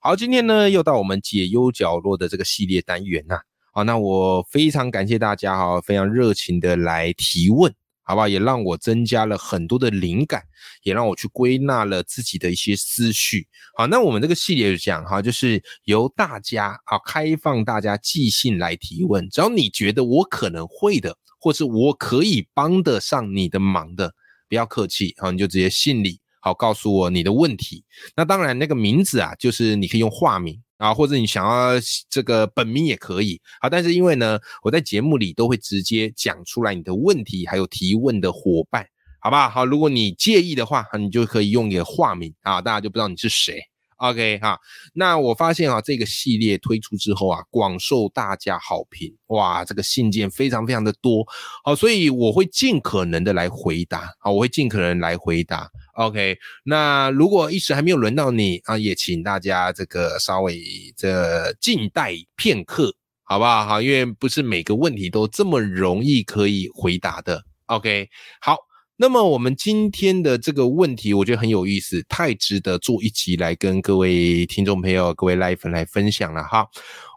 好，今天呢又到我们解忧角落的这个系列单元呐。好，那我非常感谢大家哈，非常热情的来提问，好不好？也让我增加了很多的灵感，也让我去归纳了自己的一些思绪。好，那我们这个系列就讲哈，就是由大家啊开放大家寄信来提问，只要你觉得我可能会的，或是我可以帮得上你的忙的，不要客气，好，你就直接信里。好，告诉我你的问题。那当然，那个名字啊，就是你可以用化名啊，或者你想要这个本名也可以。好，但是因为呢，我在节目里都会直接讲出来你的问题，还有提问的伙伴，好吧好？如果你介意的话，你就可以用你的化名啊，大家就不知道你是谁。OK 哈，那我发现啊，这个系列推出之后啊，广受大家好评，哇，这个信件非常非常的多，好，所以我会尽可能的来回答，好，我会尽可能来回答。OK，那如果一时还没有轮到你啊，也请大家这个稍微这静待片刻，好不好？好，因为不是每个问题都这么容易可以回答的。OK，好。那么我们今天的这个问题，我觉得很有意思，太值得做一集来跟各位听众朋友、各位来粉来分享了哈。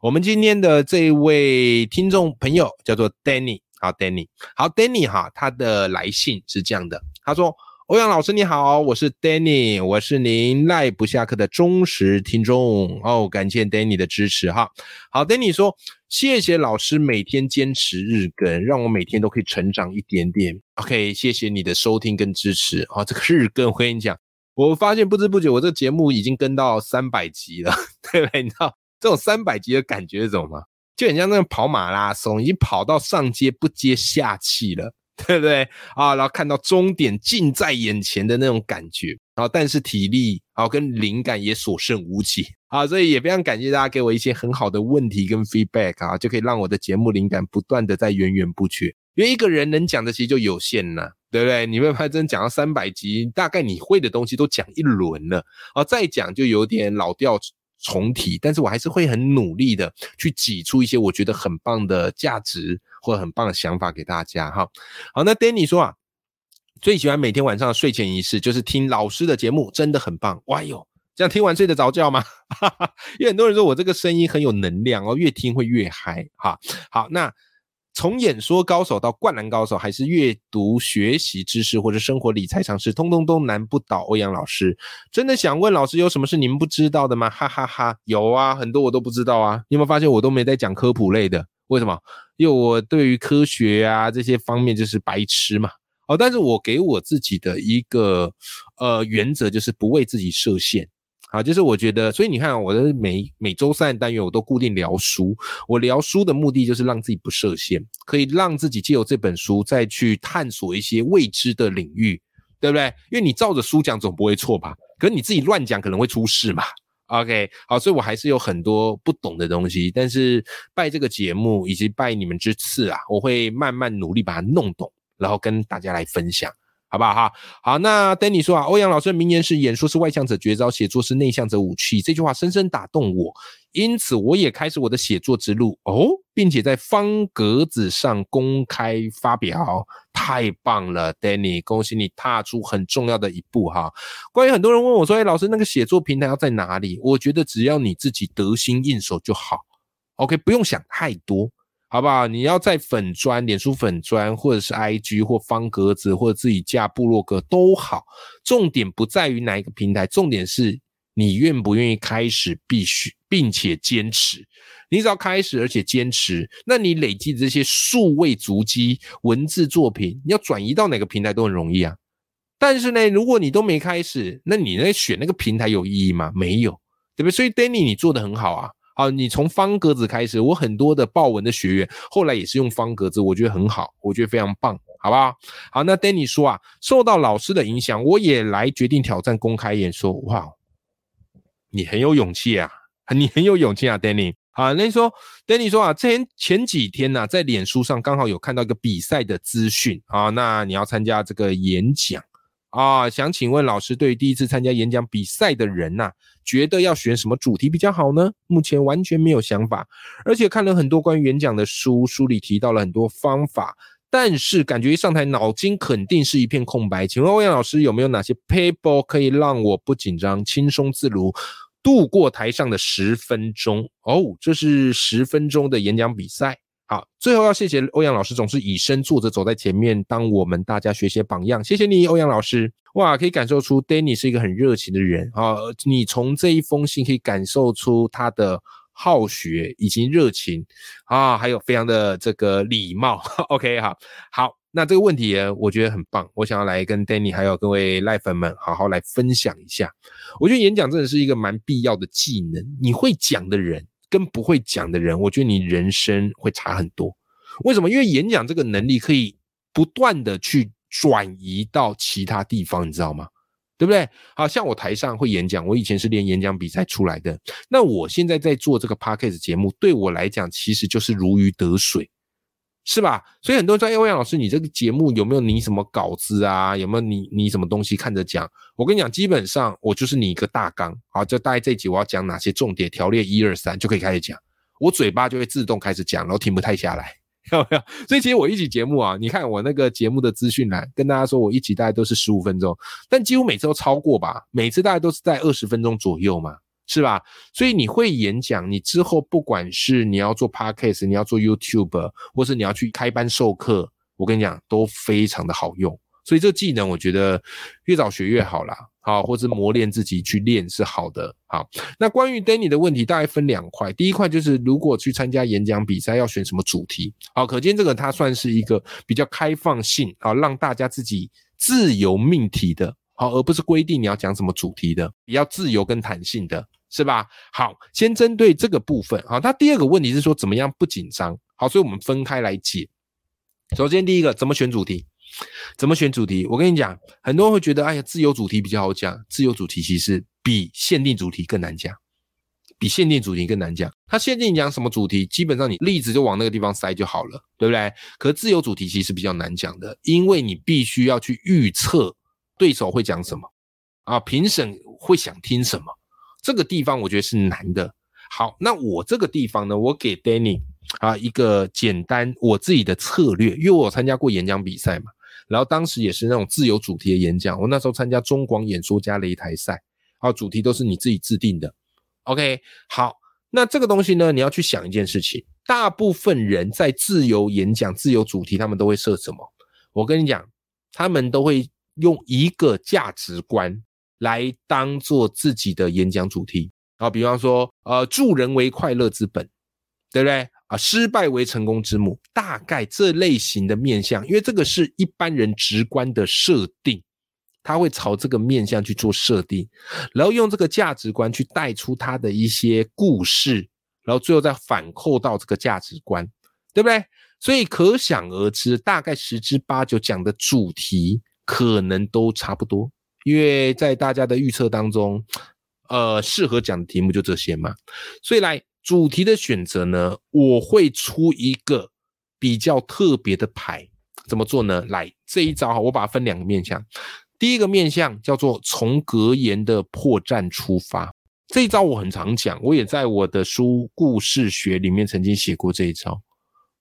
我们今天的这位听众朋友叫做 Danny，好 Danny，好 Danny 哈，他的来信是这样的，他说。欧阳老师你好，我是 Danny，我是您赖不下课的忠实听众哦，感谢 Danny 的支持哈。好，Danny 说谢谢老师每天坚持日更，让我每天都可以成长一点点。OK，谢谢你的收听跟支持啊。这个日更，我跟你讲，我发现不知不觉我这个节目已经跟到三百集了，对不对？你知道这种三百集的感觉是什么吗？就很像那种跑马拉松，已经跑到上接不接下气了。对不对啊？然后看到终点近在眼前的那种感觉，然后但是体力啊跟灵感也所剩无几啊，所以也非常感谢大家给我一些很好的问题跟 feedback 啊，就可以让我的节目灵感不断的在源源不绝。因为一个人能讲的其实就有限了，对不对？你们拍真讲到三百集，大概你会的东西都讲一轮了啊，再讲就有点老调重提，但是我还是会很努力的去挤出一些我觉得很棒的价值。或很棒的想法给大家哈，好，那 Danny 说啊，最喜欢每天晚上的睡前仪式就是听老师的节目，真的很棒。哇哟，这样听完睡得着觉吗？因为很多人说我这个声音很有能量哦，越听会越嗨哈。好，那从演说高手到灌篮高手，还是阅读学习知识或者生活理财常识，通通都难不倒欧阳老师。真的想问老师，有什么是你们不知道的吗？哈哈哈，有啊，很多我都不知道啊。你有没有发现我都没在讲科普类的？为什么？因为我对于科学啊这些方面就是白痴嘛。哦，但是我给我自己的一个呃原则就是不为自己设限。啊，就是我觉得，所以你看我的每每周三的单元我都固定聊书。我聊书的目的就是让自己不设限，可以让自己借由这本书再去探索一些未知的领域，对不对？因为你照着书讲总不会错吧？可是你自己乱讲可能会出事嘛。OK，好，所以我还是有很多不懂的东西，但是拜这个节目以及拜你们之赐啊，我会慢慢努力把它弄懂，然后跟大家来分享。好不好？好，那 Danny 说啊，欧阳老师的名言是“演说是外向者绝招，写作是内向者武器”。这句话深深打动我，因此我也开始我的写作之路哦，并且在方格子上公开发表。太棒了，Danny，恭喜你踏出很重要的一步哈。关于很多人问我说，哎，老师那个写作平台要在哪里？我觉得只要你自己得心应手就好。OK，不用想太多。好不好？你要在粉砖、脸书粉砖，或者是 IG 或方格子，或者自己架部落格都好。重点不在于哪一个平台，重点是你愿不愿意开始，必须并且坚持。你只要开始，而且坚持，那你累积这些数位足迹、文字作品，你要转移到哪个平台都很容易啊。但是呢，如果你都没开始，那你那选那个平台有意义吗？没有，对不对？所以 Danny，你做的很好啊。啊，你从方格子开始，我很多的报文的学员后来也是用方格子，我觉得很好，我觉得非常棒，好不好？好，那 Danny 说啊，受到老师的影响，我也来决定挑战公开演说。哇，你很有勇气啊，你很有勇气啊，Danny。好，那说，Danny 说啊，前前几天呢，在脸书上刚好有看到一个比赛的资讯啊，那你要参加这个演讲啊，想请问老师，对于第一次参加演讲比赛的人呐，觉得要选什么主题比较好呢？目前完全没有想法，而且看了很多关于演讲的书，书里提到了很多方法，但是感觉一上台脑筋肯定是一片空白。请问欧阳老师有没有哪些 paper 可以让我不紧张、轻松自如？度过台上的十分钟哦，这是十分钟的演讲比赛。好，最后要谢谢欧阳老师，总是以身作则走在前面，当我们大家学习榜样。谢谢你，欧阳老师。哇，可以感受出 Danny 是一个很热情的人啊！你从这一封信可以感受出他的好学以及热情啊，还有非常的这个礼貌。OK，好，好。那这个问题呢我觉得很棒，我想要来跟 Danny 还有各位赖粉们好好来分享一下。我觉得演讲真的是一个蛮必要的技能。你会讲的人跟不会讲的人，我觉得你人生会差很多。为什么？因为演讲这个能力可以不断的去转移到其他地方，你知道吗？对不对？好像我台上会演讲，我以前是练演讲比赛出来的。那我现在在做这个 Podcast 节目，对我来讲其实就是如鱼得水。是吧？所以很多人说：“哎，欧阳老师，你这个节目有没有你什么稿子啊？有没有你你什么东西看着讲？”我跟你讲，基本上我就是你一个大纲，好，就大概这集我要讲哪些重点条列，一二三就可以开始讲，我嘴巴就会自动开始讲，然后停不太下来，有没有？所以其实我一集节目啊，你看我那个节目的资讯栏，跟大家说我一集大概都是十五分钟，但几乎每次都超过吧，每次大概都是在二十分钟左右嘛。是吧？所以你会演讲，你之后不管是你要做 podcast，你要做 YouTube，或是你要去开班授课，我跟你讲都非常的好用。所以这技能我觉得越早学越好啦，好，或是磨练自己去练是好的。好，那关于 Danny 的问题大概分两块，第一块就是如果去参加演讲比赛要选什么主题，好，可见这个它算是一个比较开放性啊，让大家自己自由命题的，好，而不是规定你要讲什么主题的，比较自由跟弹性的。是吧？好，先针对这个部分啊。他第二个问题是说怎么样不紧张？好，所以我们分开来解。首先第一个，怎么选主题？怎么选主题？我跟你讲，很多人会觉得，哎呀，自由主题比较好讲。自由主题其实比限定主题更难讲，比限定主题更难讲。它限定讲什么主题，基本上你例子就往那个地方塞就好了，对不对？可自由主题其实比较难讲的，因为你必须要去预测对手会讲什么啊，评审会想听什么。这个地方我觉得是难的。好，那我这个地方呢，我给 Danny 啊一个简单我自己的策略，因为我参加过演讲比赛嘛，然后当时也是那种自由主题的演讲。我那时候参加中广演说家擂台赛，啊，主题都是你自己制定的。OK，好，那这个东西呢，你要去想一件事情，大部分人在自由演讲、自由主题，他们都会设什么？我跟你讲，他们都会用一个价值观。来当做自己的演讲主题啊，比方说，呃，助人为快乐之本，对不对啊？失败为成功之母，大概这类型的面向，因为这个是一般人直观的设定，他会朝这个面向去做设定，然后用这个价值观去带出他的一些故事，然后最后再反扣到这个价值观，对不对？所以可想而知，大概十之八九讲的主题可能都差不多。因为在大家的预测当中，呃，适合讲的题目就这些嘛，所以来主题的选择呢，我会出一个比较特别的牌，怎么做呢？来这一招哈，我把它分两个面向，第一个面向叫做从格言的破绽出发，这一招我很常讲，我也在我的书故事学里面曾经写过这一招。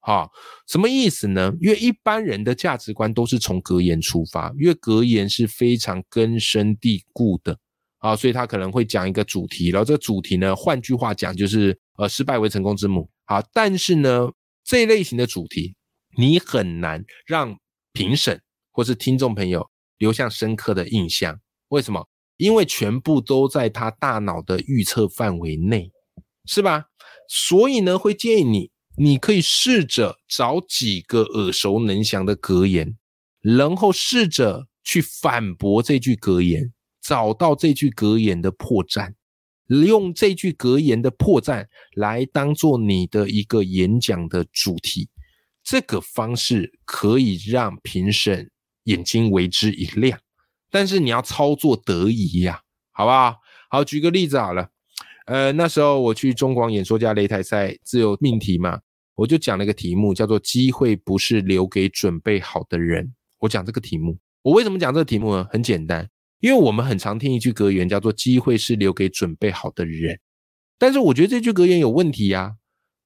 好，什么意思呢？因为一般人的价值观都是从格言出发，因为格言是非常根深蒂固的啊，所以他可能会讲一个主题，然后这个主题呢，换句话讲就是呃，失败为成功之母。好，但是呢，这一类型的主题你很难让评审或是听众朋友留下深刻的印象。为什么？因为全部都在他大脑的预测范围内，是吧？所以呢，会建议你。你可以试着找几个耳熟能详的格言，然后试着去反驳这句格言，找到这句格言的破绽，用这句格言的破绽来当做你的一个演讲的主题。这个方式可以让评审眼睛为之一亮，但是你要操作得宜呀，好不好？好，举个例子好了。呃，那时候我去中广演说家擂台赛自由命题嘛，我就讲了一个题目，叫做“机会不是留给准备好的人”。我讲这个题目，我为什么讲这个题目呢？很简单，因为我们很常听一句格言，叫做“机会是留给准备好的人”。但是我觉得这句格言有问题呀。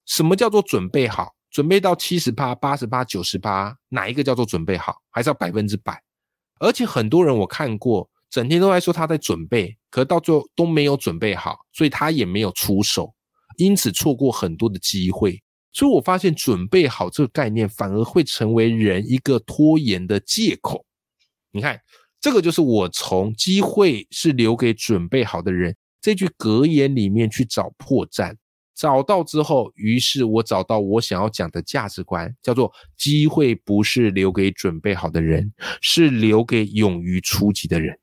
什么叫做准备好？准备到七十八、八十八、九十八，哪一个叫做准备好？还是要百分之百？而且很多人我看过。整天都在说他在准备，可到最后都没有准备好，所以他也没有出手，因此错过很多的机会。所以我发现准备好这个概念反而会成为人一个拖延的借口。你看，这个就是我从“机会是留给准备好的人”这句格言里面去找破绽，找到之后，于是我找到我想要讲的价值观，叫做“机会不是留给准备好的人，是留给勇于出击的人”。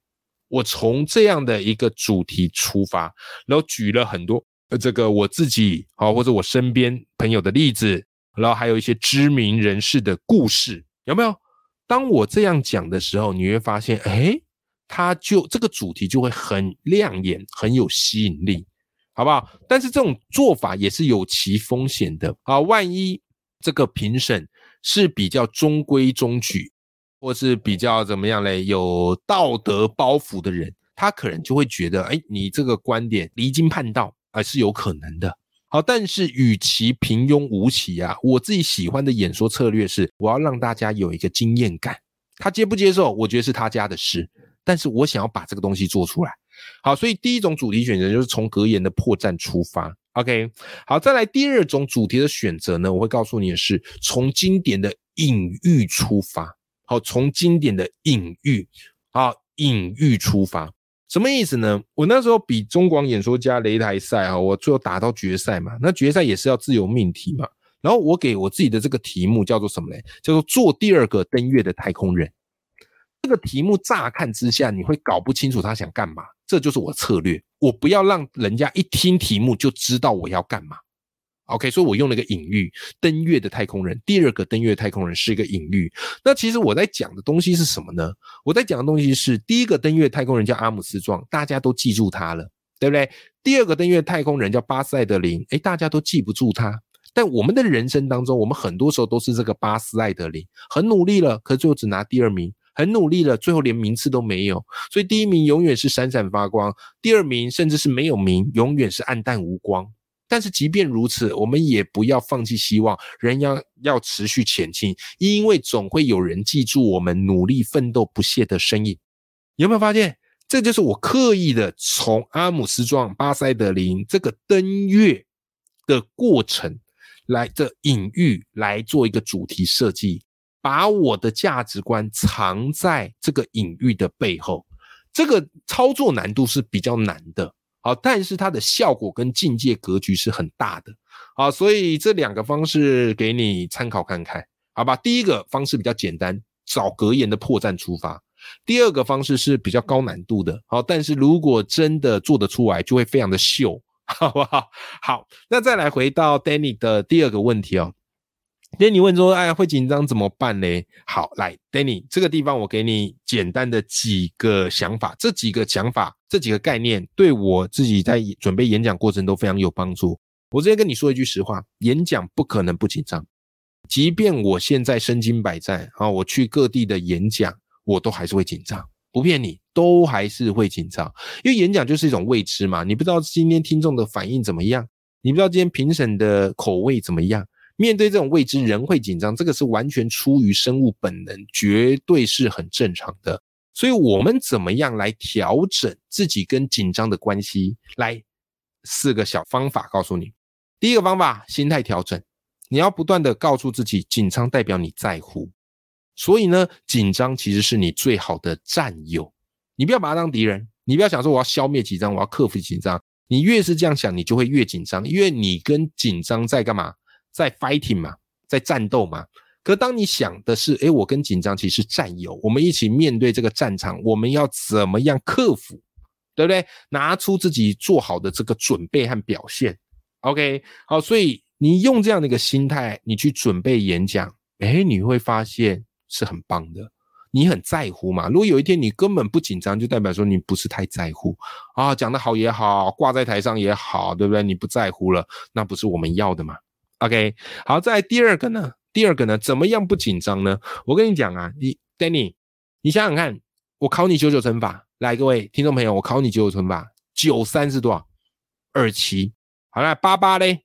我从这样的一个主题出发，然后举了很多呃这个我自己啊或者我身边朋友的例子，然后还有一些知名人士的故事，有没有？当我这样讲的时候，你会发现，哎，他就这个主题就会很亮眼，很有吸引力，好不好？但是这种做法也是有其风险的啊，万一这个评审是比较中规中矩。或是比较怎么样嘞？有道德包袱的人，他可能就会觉得，哎，你这个观点离经叛道，还是有可能的。好，但是与其平庸无奇啊，我自己喜欢的演说策略是，我要让大家有一个经验感。他接不接受，我觉得是他家的事。但是我想要把这个东西做出来。好，所以第一种主题选择就是从格言的破绽出发。OK，好，再来第二种主题的选择呢，我会告诉你的是从经典的隐喻出发。好，从经典的隐喻啊，隐喻出发，什么意思呢？我那时候比中广演说家擂台赛啊，我最后打到决赛嘛，那决赛也是要自由命题嘛。然后我给我自己的这个题目叫做什么嘞？叫做做第二个登月的太空人。这个题目乍看之下，你会搞不清楚他想干嘛。这就是我策略，我不要让人家一听题目就知道我要干嘛。OK，所以我用了一个隐喻，登月的太空人。第二个登月太空人是一个隐喻。那其实我在讲的东西是什么呢？我在讲的东西是第一个登月太空人叫阿姆斯壮，大家都记住他了，对不对？第二个登月太空人叫巴斯艾德林，诶，大家都记不住他。但我们的人生当中，我们很多时候都是这个巴斯艾德林，很努力了，可最后只拿第二名；很努力了，最后连名次都没有。所以第一名永远是闪闪发光，第二名甚至是没有名，永远是暗淡无光。但是即便如此，我们也不要放弃希望，人要要持续前进，因为总会有人记住我们努力奋斗不懈的身影。有没有发现？这就是我刻意的从阿姆斯壮、巴塞德林这个登月的过程来的隐喻来做一个主题设计，把我的价值观藏在这个隐喻的背后。这个操作难度是比较难的。好，但是它的效果跟境界格局是很大的，好，所以这两个方式给你参考看看，好吧？第一个方式比较简单，找格言的破绽出发；第二个方式是比较高难度的，好，但是如果真的做得出来，就会非常的秀，好不好？好，那再来回到 Danny 的第二个问题哦。Danny 问说：“哎，会紧张怎么办呢？”好，来，Danny，这个地方我给你简单的几个想法，这几个想法，这几个概念，对我自己在准备演讲过程都非常有帮助。我直接跟你说一句实话，演讲不可能不紧张，即便我现在身经百战啊，我去各地的演讲，我都还是会紧张，不骗你，都还是会紧张，因为演讲就是一种未知嘛，你不知道今天听众的反应怎么样，你不知道今天评审的口味怎么样。面对这种未知，人会紧张，这个是完全出于生物本能，绝对是很正常的。所以，我们怎么样来调整自己跟紧张的关系？来，四个小方法告诉你。第一个方法，心态调整。你要不断的告诉自己，紧张代表你在乎，所以呢，紧张其实是你最好的战友。你不要把它当敌人，你不要想说我要消灭紧张，我要克服紧张。你越是这样想，你就会越紧张，因为你跟紧张在干嘛？在 fighting 嘛，在战斗嘛。可当你想的是，诶，我跟紧张其实战友，我们一起面对这个战场，我们要怎么样克服，对不对？拿出自己做好的这个准备和表现。OK，好，所以你用这样的一个心态，你去准备演讲，诶，你会发现是很棒的。你很在乎嘛。如果有一天你根本不紧张，就代表说你不是太在乎啊。讲得好也好，挂在台上也好，对不对？你不在乎了，那不是我们要的嘛。OK，好，在第二个呢，第二个呢，怎么样不紧张呢？我跟你讲啊，你 Danny，你想想看，我考你九九乘法，来，各位听众朋友，我考你九九乘法，九三是多少？二七。好了，八八嘞，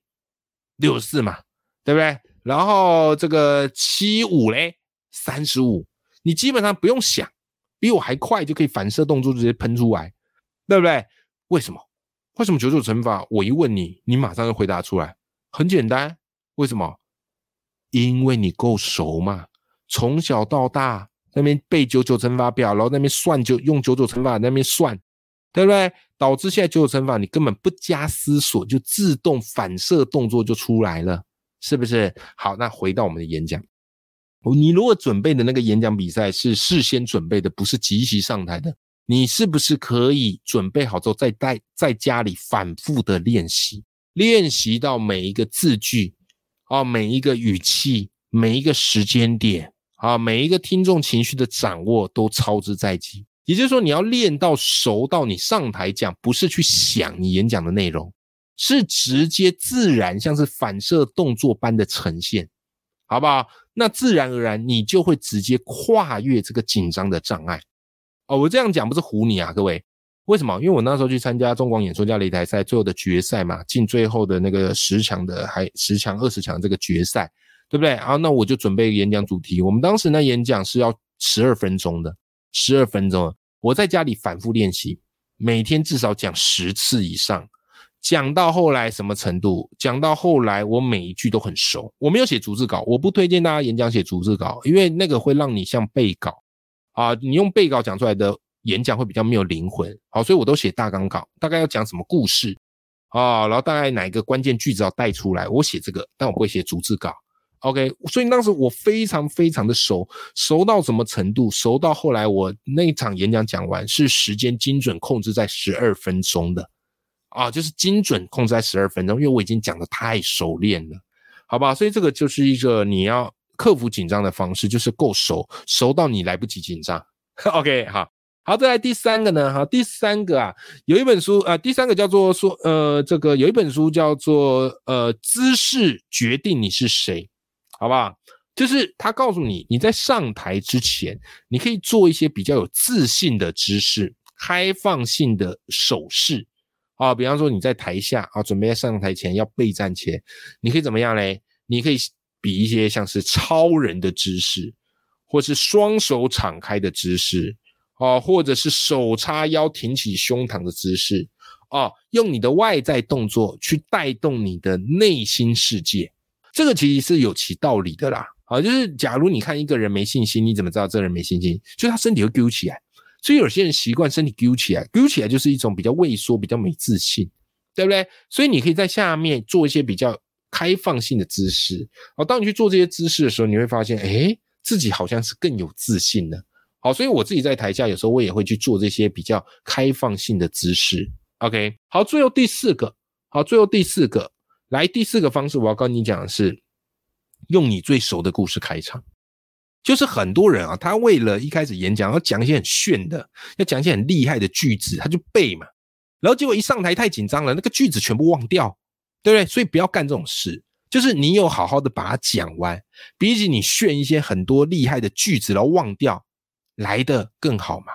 六十四嘛，对不对？然后这个七五嘞，三十五。你基本上不用想，比我还快就可以反射动作直接喷出来，对不对？为什么？为什么九九乘法？我一问你，你马上就回答出来，很简单。为什么？因为你够熟嘛，从小到大那边背九九乘法表，然后那边算就用九九乘法那边算，对不对？导致现在九九乘法你根本不加思索就自动反射动作就出来了，是不是？好，那回到我们的演讲，你如果准备的那个演讲比赛是事先准备的，不是即席上台的，你是不是可以准备好之后再带在家里反复的练习，练习到每一个字句？啊，每一个语气，每一个时间点，啊，每一个听众情绪的掌握都操之在即。也就是说，你要练到熟到你上台讲，不是去想你演讲的内容，是直接自然，像是反射动作般的呈现，好不好？那自然而然，你就会直接跨越这个紧张的障碍。哦，我这样讲不是唬你啊，各位。为什么？因为我那时候去参加中广演说家擂台赛最后的决赛嘛，进最后的那个十强的，还十强、二十强这个决赛，对不对？然后那我就准备演讲主题。我们当时呢演讲是要十二分钟的，十二分钟。我在家里反复练习，每天至少讲十次以上。讲到后来什么程度？讲到后来我每一句都很熟。我没有写逐字稿，我不推荐大家演讲写逐字稿，因为那个会让你像背稿啊，你用背稿讲出来的。演讲会比较没有灵魂，好，所以我都写大纲稿，大概要讲什么故事啊，然后大概哪一个关键句子要带出来，我写这个，但我不会写逐字稿。OK，所以当时我非常非常的熟，熟到什么程度？熟到后来我那一场演讲讲完是时间精准控制在十二分钟的啊，就是精准控制在十二分钟，因为我已经讲的太熟练了，好吧？所以这个就是一个你要克服紧张的方式，就是够熟，熟到你来不及紧张。OK，好。好，再来第三个呢？哈，第三个啊，有一本书啊，第三个叫做说，呃，这个有一本书叫做呃，姿势决定你是谁，好不好？就是他告诉你，你在上台之前，你可以做一些比较有自信的姿势、开放性的手势啊，比方说你在台下啊，准备在上台前要备战前，你可以怎么样嘞？你可以比一些像是超人的姿势，或是双手敞开的姿势。哦，或者是手叉腰、挺起胸膛的姿势，哦，用你的外在动作去带动你的内心世界，这个其实是有其道理的啦。啊，就是假如你看一个人没信心，你怎么知道这个人没信心？就他身体会揪起来，所以有些人习惯身体揪起来，揪起来就是一种比较畏缩、比较没自信，对不对？所以你可以在下面做一些比较开放性的姿势。哦，当你去做这些姿势的时候，你会发现，哎，自己好像是更有自信的。好，所以我自己在台下有时候我也会去做这些比较开放性的姿势。OK，好，最后第四个，好，最后第四个，来第四个方式，我要跟你讲的是，用你最熟的故事开场。就是很多人啊，他为了一开始演讲要讲一些很炫的，要讲一些很厉害的句子，他就背嘛，然后结果一上台太紧张了，那个句子全部忘掉，对不对？所以不要干这种事，就是你有好好的把它讲完，比起你炫一些很多厉害的句子然后忘掉。来的更好嘛？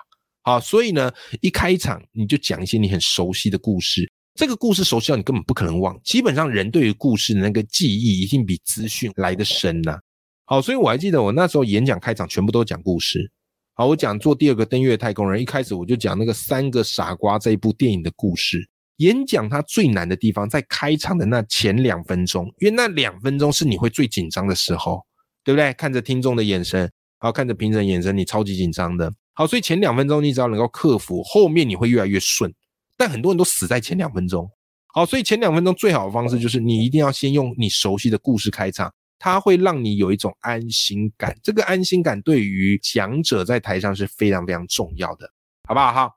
好，所以呢，一开场你就讲一些你很熟悉的故事，这个故事熟悉到你根本不可能忘。基本上人对于故事的那个记忆一定比资讯来的深呐。好，所以我还记得我那时候演讲开场全部都讲故事。好，我讲做第二个登月太空人，一开始我就讲那个三个傻瓜这一部电影的故事。演讲它最难的地方在开场的那前两分钟，因为那两分钟是你会最紧张的时候，对不对？看着听众的眼神。好，看着评审眼神，你超级紧张的。好，所以前两分钟你只要能够克服，后面你会越来越顺。但很多人都死在前两分钟。好，所以前两分钟最好的方式就是你一定要先用你熟悉的故事开场，它会让你有一种安心感。这个安心感对于讲者在台上是非常非常重要的，好不好？哈，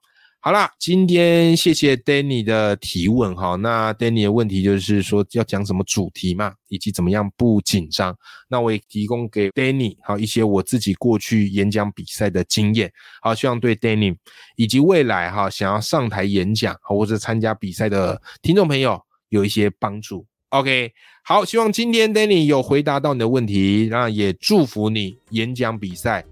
好啦，今天谢谢 Danny 的提问哈。那 Danny 的问题就是说要讲什么主题嘛，以及怎么样不紧张。那我也提供给 Danny 好一些我自己过去演讲比赛的经验，好，希望对 Danny 以及未来哈想要上台演讲或者参加比赛的听众朋友有一些帮助。OK，好，希望今天 Danny 有回答到你的问题，那也祝福你演讲比赛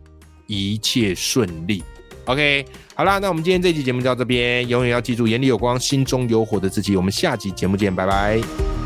一切顺利。OK，好啦，那我们今天这期节目就到这边。永远要记住，眼里有光，心中有火的自己。我们下集节目见，拜拜。